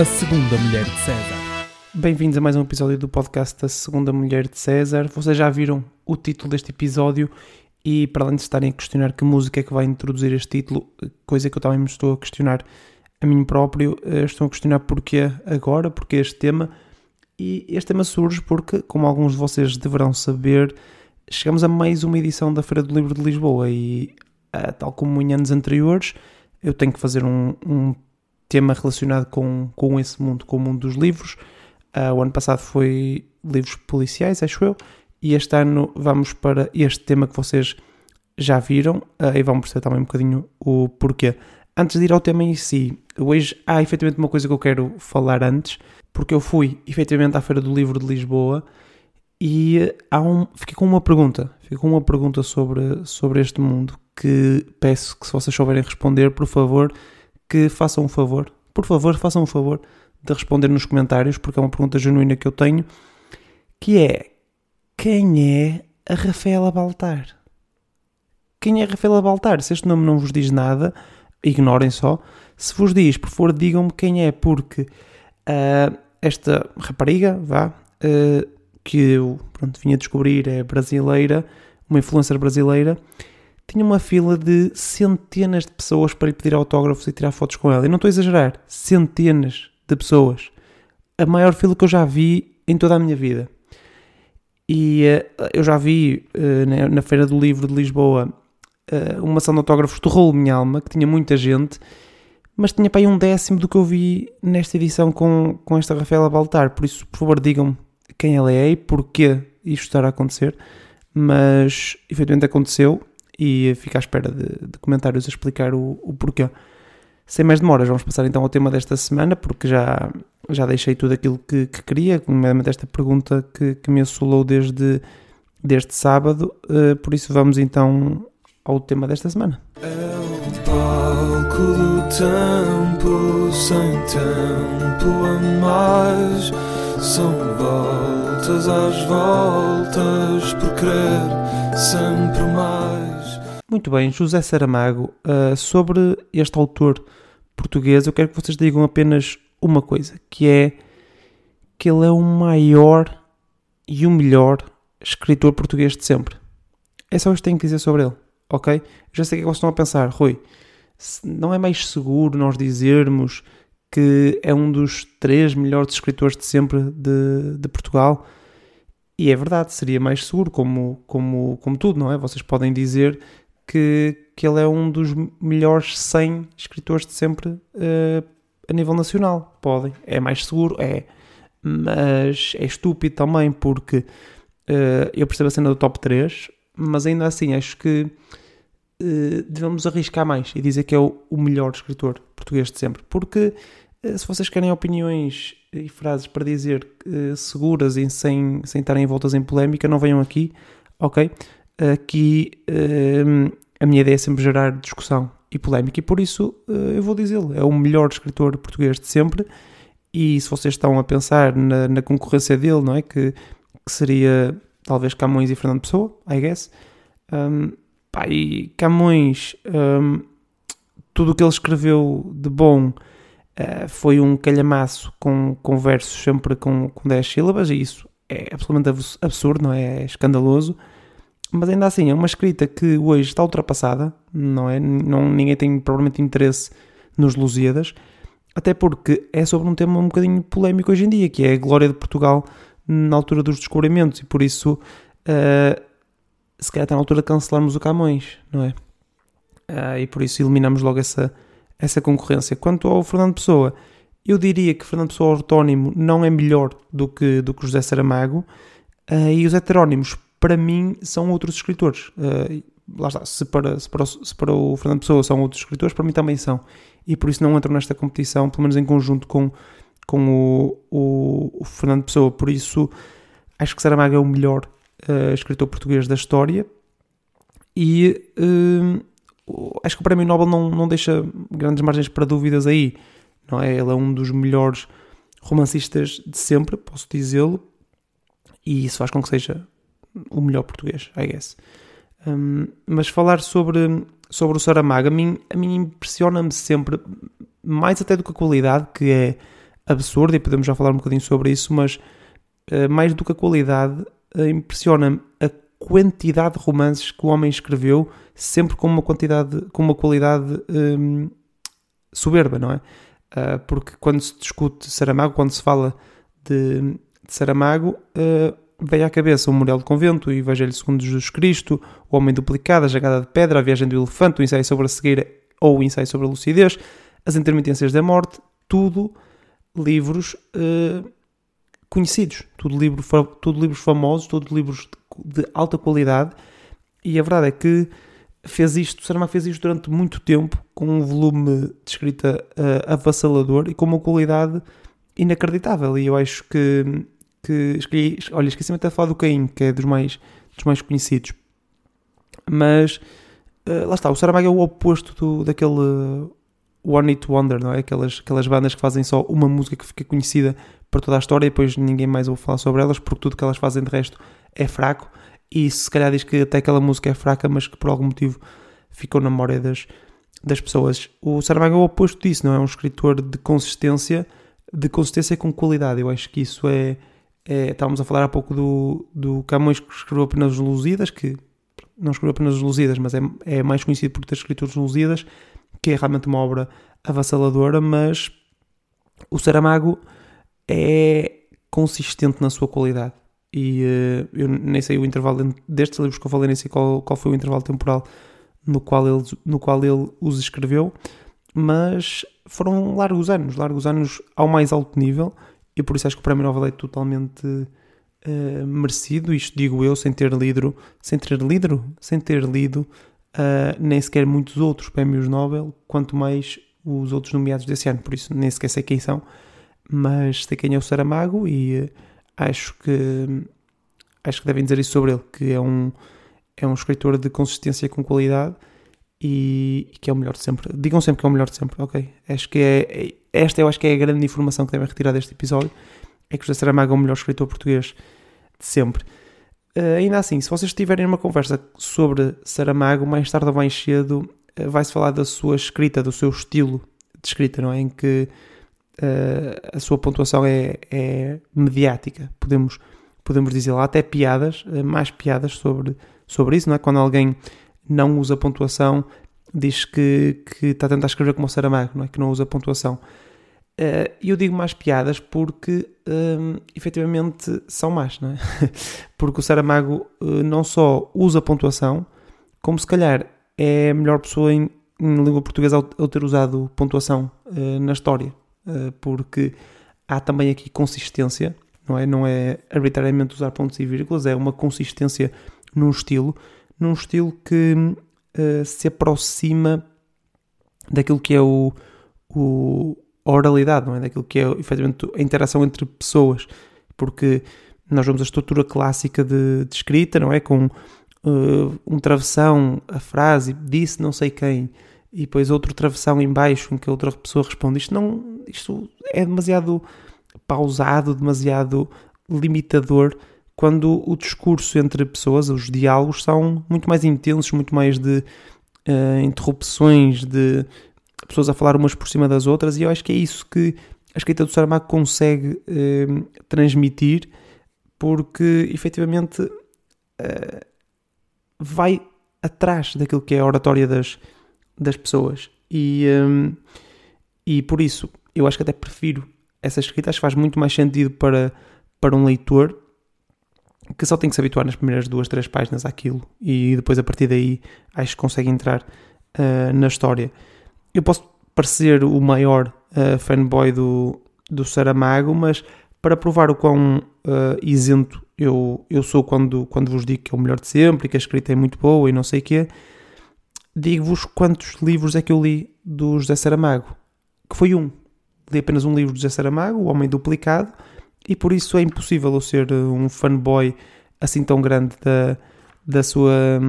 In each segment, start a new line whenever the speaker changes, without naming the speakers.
A Segunda Mulher de César. Bem-vindos a mais um episódio do podcast da Segunda Mulher de César. Vocês já viram o título deste episódio e, para além de estarem a questionar que música é que vai introduzir este título, coisa que eu também me estou a questionar a mim próprio, eh, estou a questionar porquê agora, porque este tema. E este tema surge porque, como alguns de vocês deverão saber, chegamos a mais uma edição da Feira do Livro de Lisboa e, eh, tal como em anos anteriores, eu tenho que fazer um, um tema relacionado com, com esse mundo, com o mundo dos livros. Uh, o ano passado foi livros policiais, acho eu, e este ano vamos para este tema que vocês já viram uh, e vão perceber também um bocadinho o porquê. Antes de ir ao tema em si, hoje há efetivamente uma coisa que eu quero falar antes, porque eu fui efetivamente à Feira do Livro de Lisboa e há um, fiquei com uma pergunta, fiquei com uma pergunta sobre, sobre este mundo que peço que se vocês souberem responder, por favor, que façam um favor, por favor, façam um favor de responder nos comentários, porque é uma pergunta genuína que eu tenho, que é quem é a Rafaela Baltar? Quem é a Rafaela Baltar? Se este nome não vos diz nada, ignorem só. Se vos diz, por favor, digam-me quem é, porque uh, esta rapariga, vá, uh, que eu pronto, vim a descobrir é brasileira, uma influencer brasileira, tinha uma fila de centenas de pessoas para lhe pedir autógrafos e tirar fotos com ela. E não estou a exagerar, centenas de pessoas. A maior fila que eu já vi em toda a minha vida. E uh, eu já vi uh, na, Feira do Livro de Lisboa uh, uma ação de autógrafos do Rolo Minha Alma, que tinha muita gente, mas tinha para aí um décimo do que eu vi nesta edição com, com esta Rafaela Baltar. Por isso, por favor, digam-me quem ela é e porquê isto estará a acontecer. Mas efetivamente aconteceu e fico à espera de, de comentários a explicar o, o, porquê. Sem mais demoras, vamos passar então ao tema desta semana, porque já, já deixei tudo aquilo que, que queria, nomeadamente esta pergunta que, que me assolou desde, desde sábado, uh, por isso vamos então ao tema desta semana. É o palco do tempo, sem tempo a mais, são voltas às voltas, por querer sempre mais. Muito bem, José Saramago, uh, sobre este autor português, eu quero que vocês digam apenas uma coisa, que é que ele é o maior e o melhor escritor português de sempre. É só isto que tenho que dizer sobre ele, ok? Já sei o que é que vocês estão a pensar, Rui. Não é mais seguro nós dizermos que é um dos três melhores escritores de sempre de, de Portugal? E é verdade, seria mais seguro, como, como, como tudo, não é? Vocês podem dizer que, que ele é um dos melhores 100 escritores de sempre uh, a nível nacional. Podem, é mais seguro, é, mas é estúpido também porque uh, eu percebo a cena do top 3, mas ainda assim acho que uh, devemos arriscar mais e dizer que é o, o melhor escritor português de sempre, porque se vocês querem opiniões e frases para dizer seguras e sem, sem estarem envoltas em polémica, não venham aqui, ok? Aqui a minha ideia é sempre gerar discussão e polémica, e por isso uh, eu vou dizê-lo. É o melhor escritor português de sempre. E se vocês estão a pensar na, na concorrência dele, não é? Que, que, seria talvez Camões e Fernando Pessoa, I guess. Um, pá, e Camões, um, tudo o que ele escreveu de bom uh, foi um calhamaço com, com versos sempre com, com 10 sílabas, e isso é absolutamente absurdo, não é? É escandaloso mas ainda assim é uma escrita que hoje está ultrapassada, não é? Não, ninguém tem provavelmente interesse nos Lusíadas, até porque é sobre um tema um bocadinho polémico hoje em dia, que é a glória de Portugal na altura dos descobrimentos, e por isso uh, se calhar está na altura de cancelarmos o Camões, não é? Uh, e por isso eliminamos logo essa, essa concorrência. Quanto ao Fernando Pessoa, eu diria que Fernando Pessoa autónimo não é melhor do que, do que José Saramago, uh, e os heterónimos para mim são outros escritores. Uh, lá está, se para, se, para, se para o Fernando Pessoa são outros escritores, para mim também são. E por isso não entro nesta competição, pelo menos em conjunto com, com o, o, o Fernando Pessoa. Por isso acho que Saramago é o melhor uh, escritor português da história. E uh, acho que o Prémio Nobel não, não deixa grandes margens para dúvidas aí. Não é? Ele é um dos melhores romancistas de sempre, posso dizê-lo. E isso faz com que seja o melhor português, I guess. Um, mas falar sobre, sobre o Saramago, a mim, a mim impressiona-me sempre, mais até do que a qualidade, que é absurda e podemos já falar um bocadinho sobre isso, mas uh, mais do que a qualidade, uh, impressiona-me a quantidade de romances que o homem escreveu, sempre com uma quantidade, com uma qualidade um, soberba, não é? Uh, porque quando se discute Saramago, quando se fala de, de Saramago, uh, vem à cabeça o Memorial do Convento, o Evangelho segundo Jesus Cristo, o Homem Duplicado, a Jagada de Pedra, a Viagem do Elefante, o Ensaio sobre a Cegueira ou o Ensaio sobre a Lucidez, as Intermitências da Morte, tudo livros uh, conhecidos, tudo, livro, tudo livros famosos, tudo livros de, de, alta qualidade. E a verdade é que fez isto, Saramago fez isto durante muito tempo, com um volume de escrita uh, avassalador e com uma qualidade inacreditável. E eu acho que, que escolhi, olha, esqueci-me até de falar do Caim, que é dos mais, dos mais conhecidos. Mas uh, lá está, o Saramago é o oposto do, daquele One It Wonder, não é? Aquelas, aquelas bandas que fazem só uma música que fica conhecida para toda a história e depois ninguém mais ouve falar sobre elas porque tudo que elas fazem de resto é fraco e se calhar diz que até aquela música é fraca mas que por algum motivo ficou na memória das, das pessoas. O Saramago é o oposto disso, não é? Um escritor de consistência, de consistência com qualidade. Eu acho que isso é, é estávamos a falar há pouco do, do Camões que escreveu apenas os Lusíadas, que não escreveu apenas os Lusíadas, mas é, é mais conhecido por ter escrito os Lusíadas, que é realmente uma obra avassaladora, mas o Saramago é consistente na sua qualidade. E uh, eu nem sei o intervalo destes livros que eu falei, nem sei qual, qual foi o intervalo temporal no qual, ele, no qual ele os escreveu, mas foram largos anos, largos anos ao mais alto nível, e por isso acho que o Prémio Nobel é totalmente uh, merecido. Isto digo eu, sem ter lido, sem ter lido, sem ter lido uh, nem sequer muitos outros prémios Nobel, quanto mais os outros nomeados desse ano, por isso nem sequer sei quem são, mas sei quem é o Saramago e uh, acho que acho que devem dizer isso sobre ele, que é um, é um escritor de consistência com qualidade e, e, que é o melhor de sempre. Digam sempre que é o melhor de sempre, ok? Acho que é, é esta eu acho que é a grande informação que devem retirar deste episódio, é que José Saramago é o melhor escritor português de sempre. Uh, ainda assim, se vocês tiverem uma conversa sobre Saramago, mais tarde ou mais cedo uh, vai-se falar da sua escrita, do seu estilo de escrita, não é? Em que uh, a sua pontuação é, é, mediática, podemos, podemos dizer lá, até piadas, mais piadas sobre, sobre isso, não é? Quando alguém não usa pontuação, diz que, que está a tentar escrever como o Saramago, não é? Que não usa pontuação. Uh, eu digo mais piadas porque um, efetivamente são más, não é? porque o Saramago uh, não só usa pontuação, como se calhar é a melhor pessoa em, em língua portuguesa ao, ter usado pontuação uh, na história, porque há também aqui consistência, não é? Não é arbitrariamente usar pontos e vírgulas, é uma consistência num estilo, num estilo que se aproxima daquilo que é o, o a oralidade, não é? Daquilo que é efetivamente a interação entre pessoas, porque nós vemos a estrutura clássica de, de escrita, não é? Com uh, um travessão, a frase, disse não sei quem, e depois outro travessão em baixo em que a outra pessoa responde. Isto, não, isto é demasiado pausado, demasiado limitador, quando o discurso entre pessoas, os diálogos, são muito mais intensos, muito mais de uh, interrupções, de pessoas a falar umas por cima das outras, e eu acho que é isso que a escrita do Saramago consegue eh, transmitir, porque efetivamente eh, vai atrás daquilo que é a oratória das, das pessoas. E, um, e por isso eu acho que até prefiro essa escrita, acho que faz muito mais sentido para, para um leitor que só tem que se habituar nas primeiras duas, três páginas àquilo e depois a partir daí acho que consegue entrar uh, na história eu posso parecer o maior uh, fanboy do, do Saramago, mas para provar o quão uh, isento eu, eu sou quando, quando vos digo que é o melhor de sempre e que a escrita é muito boa e não sei o quê, digo-vos quantos livros é que eu li do José Saramago, que foi um. Li apenas um livro do José Saramago, O Homem Duplicado, e por isso é impossível eu ser um fanboy assim tão grande da, da sua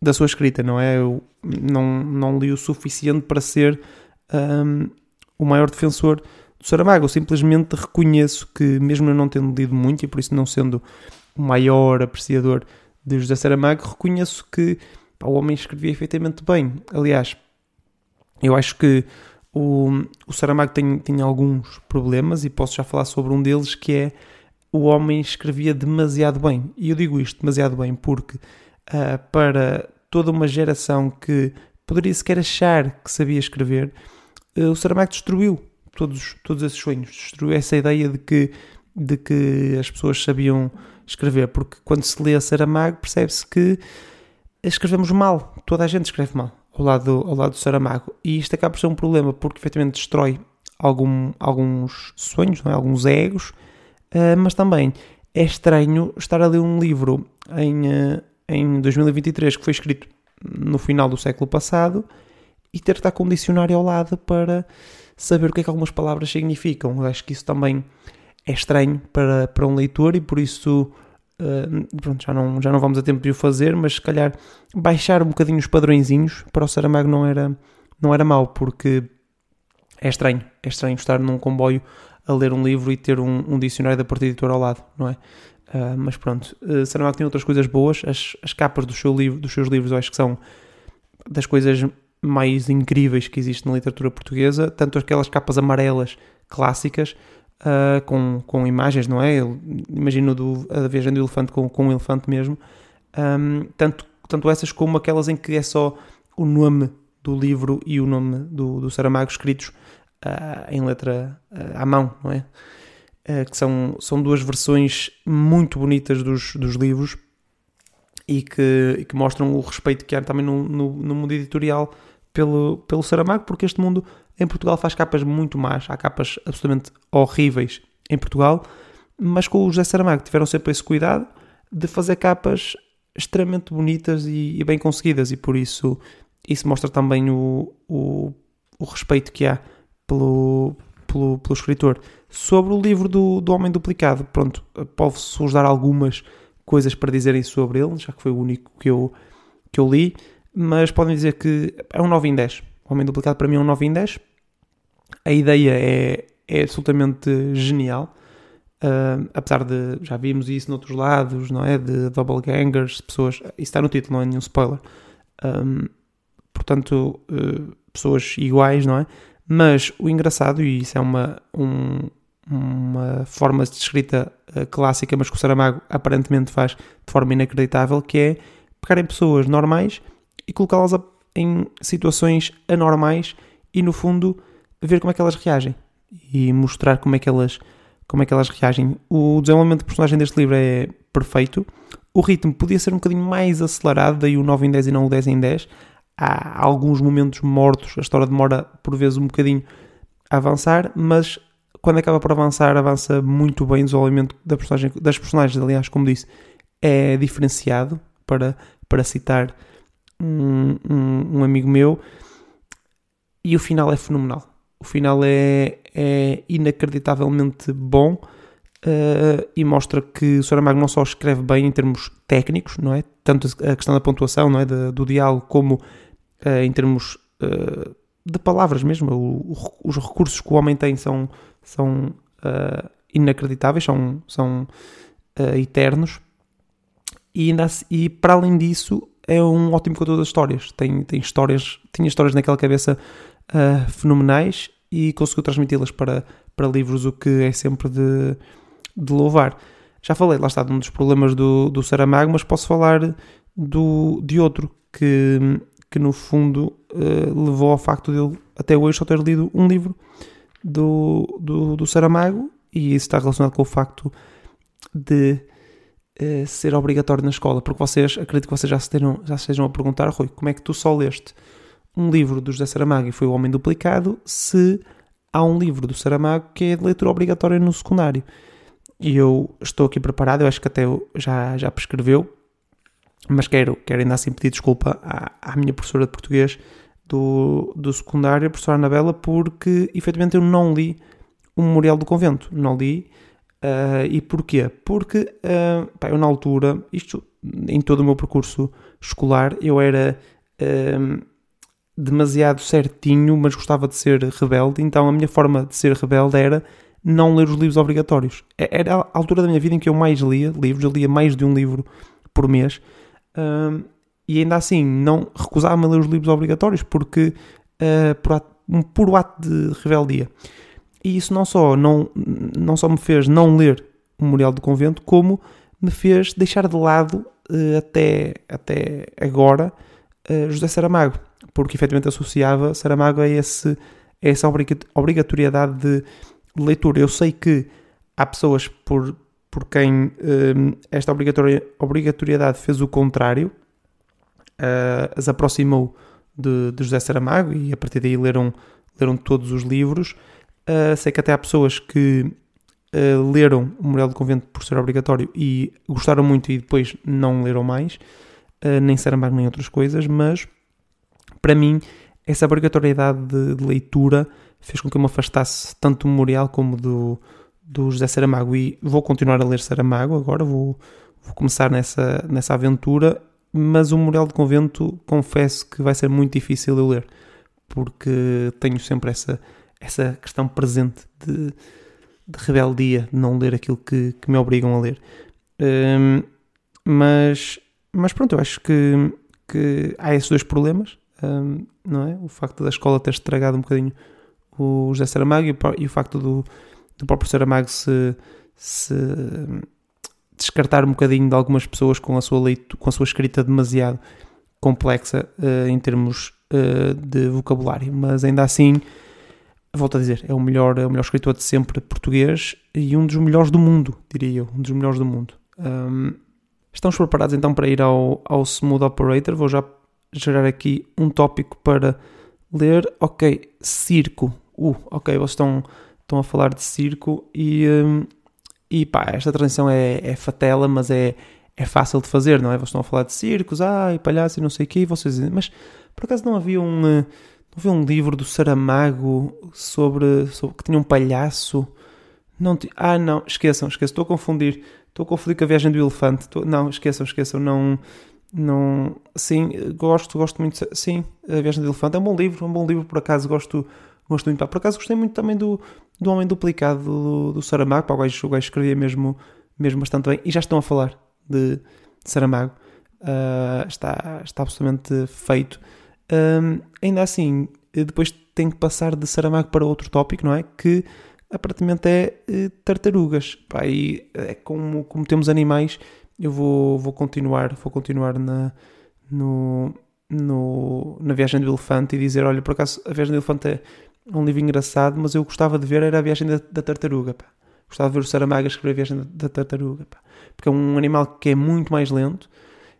da sua escrita, não é? Eu não, não li o suficiente para ser um, o maior defensor do Saramago. Eu simplesmente reconheço que, mesmo eu não tendo lido muito e por isso não sendo o maior apreciador de José Saramago, reconheço que pá, o homem escrevia efetivamente bem. Aliás, eu acho que O, o Saramago tem, tem alguns problemas e posso já falar sobre um deles que é o homem escrevia demasiado bem. E eu digo isto demasiado bem porque uh, para toda uma geração que poderia sequer achar que sabia escrever, uh, o Saramago destruiu todos, todos esses sonhos, destruiu essa ideia de que, de que as pessoas sabiam escrever, porque quando se lê Saramago percebe-se que escrevemos mal, toda a gente escreve mal ao lado, ao lado do Saramago, e isto acaba por ser um problema porque efetivamente destrói algum, alguns sonhos, é? alguns egos, uh, mas também é estranho estar a ler um livro em, uh, em 2023 que foi escrito no final do século passado e ter que estar com um dicionário ao lado para saber o que é que algumas palavras significam. Eu acho que isso também é estranho para, para um leitor e por isso pronto, já, não, já não vamos a tempo de o fazer, mas se calhar baixar um bocadinho os padrõezinhos para o Saramago não era, não era mau, porque é estranho, é estranho estar num comboio a ler um livro e ter um, um dicionário da parte editora ao lado, não é? Uh, mas pronto, uh, Saramago tem outras coisas boas, as, as capas do seu livro, dos seus livros eu acho que são das coisas mais incríveis que existe na literatura portuguesa, tanto aquelas capas amarelas clássicas, uh, com, com imagens, não é? imagino do, a viagem do elefante com, com um elefante mesmo, um, tanto, tanto essas como aquelas em que é só o nome do livro e o nome do, do Saramago escritos uh, em letra uh, à mão, não é? que são, são duas versões muito bonitas dos, dos livros e que, e que mostram o respeito que há também no, no, no mundo editorial pelo, pelo Saramago, porque este mundo em Portugal faz capas muito más, há capas absolutamente horríveis em Portugal, mas com o José Saramago tiveram sempre esse cuidado de fazer capas extremamente bonitas e, e bem conseguidas, e por isso isso mostra também o, o, o respeito que há pelo, pelo, pelo, escritor. Sobre o livro do, do Homem Duplicado, pronto, posso-vos dar algumas coisas para dizerem sobre ele, já que foi o único que eu, que eu li mas podem dizer que é um 9 em 10. Homem Duplicado para mim é um 9 em 10. A ideia é, é absolutamente genial. Uh, apesar de já vimos isso noutros lados, não é? De double gangers, pessoas. Isso está no título, não é nenhum spoiler. Um, portanto, uh, pessoas iguais, não é? Mas o engraçado, e isso é uma, um, uma forma de escrita uh, clássica, mas que o Saramago aparentemente faz de forma inacreditável, que é pegarem pessoas normais e colocá-las em situações anormais e, no fundo, ver como é que elas reagem e mostrar como é que elas, como é que elas reagem. O desenvolvimento de personagem deste livro é perfeito. O ritmo podia ser um bocadinho mais acelerado, daí o 9 em 10 e não o 10 em 10. Há alguns momentos mortos, a história demora por vezes um bocadinho a avançar, mas quando acaba por avançar, avança muito bem o desenvolvimento da personagem, das personagens, aliás, como disse, é diferenciado para, para citar um, um, amigo meu, e o final é fenomenal. O final é, é inacreditavelmente bom uh, e mostra que o Saramago não só escreve bem em termos técnicos, não é? Tanto a questão da pontuação, não é? De, do diálogo, como uh, em termos uh, de palavras mesmo. O, o, os recursos que o homem tem são, são inacreditáveis, são, são eternos. E, ainda, e para além disso, é um ótimo conteúdo de histórias. Tem, tem histórias, tinha histórias naquela cabeça uh, fenomenais e conseguiu transmiti-las para, para livros, o que é sempre de, de louvar. Já falei, lá está, de um dos problemas do, do Saramago, mas posso falar do, de outro que, que no fundo uh, levou ao facto de eu até hoje só ter lido um livro do, do, do Saramago e isso está relacionado com o facto de uh, ser obrigatório na escola, porque vocês, acredito que vocês já se, tenham, já estejam a perguntar, Rui, como é que tu só leste um livro do José Saramago e foi O Homem Duplicado, se há um livro do Saramago que é de leitura obrigatória no secundário. E eu estou aqui preparado, eu acho que até já, já prescreveu, mas quero, quero ainda assim pedir desculpa à, à minha professora de português do, do secundário, a professora Anabela, porque efetivamente eu não li o Memorial do Convento. Não li Uh, e porquê? Porque uh, pá, eu na altura, isto em todo o meu percurso escolar, eu era uh, demasiado certinho, mas gostava de ser rebelde, então a minha forma de ser rebelde era não ler os livros obrigatórios. Era a altura da minha vida em que eu mais lia livros, eu lia mais de um livro por mês, e ainda assim não recusava-me a ler os livros obrigatórios, porque por, um puro ato de rebeldia. E isso não só, não, não só me fez não ler o Memorial do Convento, como me fez deixar de lado uh, até, até agora uh, José Saramago, porque efetivamente associava Saramago a, esse, a essa obrigatoriedade de leitura. Eu sei que há pessoas por, por quem uh, esta obrigatoriedade fez o contrário, as aproximou de, de, José Saramago e a partir daí leram, leram todos os livros. Sei que até há pessoas que uh, leram o Memorial do Convento por ser obrigatório e gostaram muito e depois não leram mais, uh, nem Saramago nem outras coisas, mas para mim essa obrigatoriedade de, de, leitura fez com que eu me afastasse tanto do Memorial como do, do José Saramago. E vou continuar a ler Saramago agora, vou, vou começar nessa, nessa aventura, mas o Memorial do Convento confesso que vai ser muito difícil eu ler, porque tenho sempre essa, essa questão presente de de rebeldia de não ler aquilo que, que me obrigam a ler. Um, mas, mas pronto, eu acho que, que há esses dois problemas, um, não é? O facto da escola ter estragado um bocadinho o José Saramago e o, e o facto do, do próprio Saramago se, se descartar um bocadinho de algumas pessoas com a sua, leito, com a sua escrita demasiado complexa uh, em termos uh, de vocabulário, mas ainda assim volto a dizer, é o melhor, é o melhor escritor de sempre português e um dos melhores do mundo, diria eu, um dos melhores do mundo. Um, estamos preparados então para ir ao, ao Smooth Operator, vou já gerar aqui um tópico para ler. Ok, circo. Uh, ok, vocês estão, estão a falar de circo e, um, e pá, esta transição é, é fatela, mas é, é fácil de fazer, não é? Vocês estão a falar de circos, ai, palhaço e não sei o quê, vocês mas por acaso não havia um uh, não vi um livro do Saramago sobre, sobre que tinha um palhaço? Não, ah, não, esqueçam, esqueçam, estou a confundir. Estou a confundir com a viagem do elefante. Estou, não, esqueçam, esqueçam, não, não, sim, gosto, gosto muito, sim, a viagem do elefante é um bom livro, é um bom livro, por acaso gosto, gosto muito, por acaso gostei muito também do, do Homem Duplicado do, do Saramago, pá, o, gajo, gajo escrevia mesmo, mesmo bastante bem, e já estão a falar de, de Saramago, uh, está, está absolutamente feito. Um, ainda assim, depois tem que passar de Saramago para outro tópico, não é? Que aparentemente é uh, tartarugas. Pá, e é como, como temos animais, eu vou, vou continuar, vou continuar na, no, no, na Viagem do Elefante e dizer, olha, por acaso a Viagem do Elefante é um livro engraçado, mas eu gostava de ver era a Viagem da, da Tartaruga, pá. Gostava de ver o Saramago escrever a Viagem da, da Tartaruga, pá. Porque é um animal que é muito mais lento,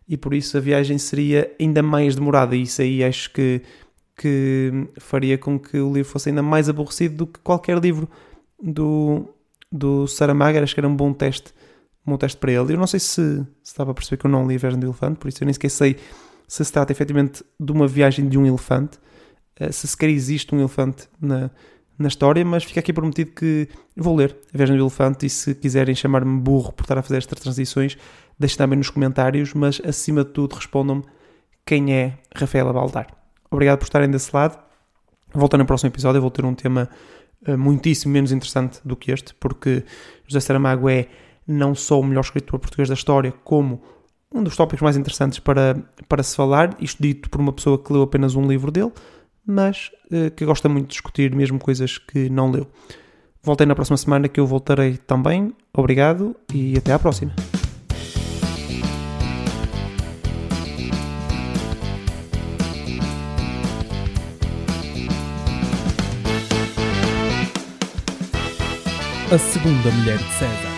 e por isso a viagem seria ainda mais demorada. E isso aí acho que, que faria com que o livro fosse ainda mais aborrecido do que qualquer livro do, do Saramago. Acho que era um bom teste, um bom teste para ele. Eu não sei se, se estava a perceber que eu não li A Viagem do Elefante, por isso eu nem sequer sei se se trata efetivamente de uma viagem de um elefante, eh, se sequer existe um elefante na, na história, mas fica aqui prometido que vou ler A Viagem do Elefante e se quiserem chamar-me burro por estar a fazer estas transições, deixem também nos comentários, mas acima de tudo respondam-me quem é Rafaela Baldar. Obrigado por estarem desse lado. Voltando no próximo episódio, eu vou ter um tema uh, muitíssimo menos interessante do que este, porque José Saramago é não só o melhor escritor português da história, como um dos tópicos mais interessantes para, para se falar, isto dito por uma pessoa que leu apenas um livro dele, mas uh, que gosta muito de discutir mesmo coisas que não leu. Voltei na próxima semana que eu voltarei também. Obrigado e até à próxima. A segunda mulher de César.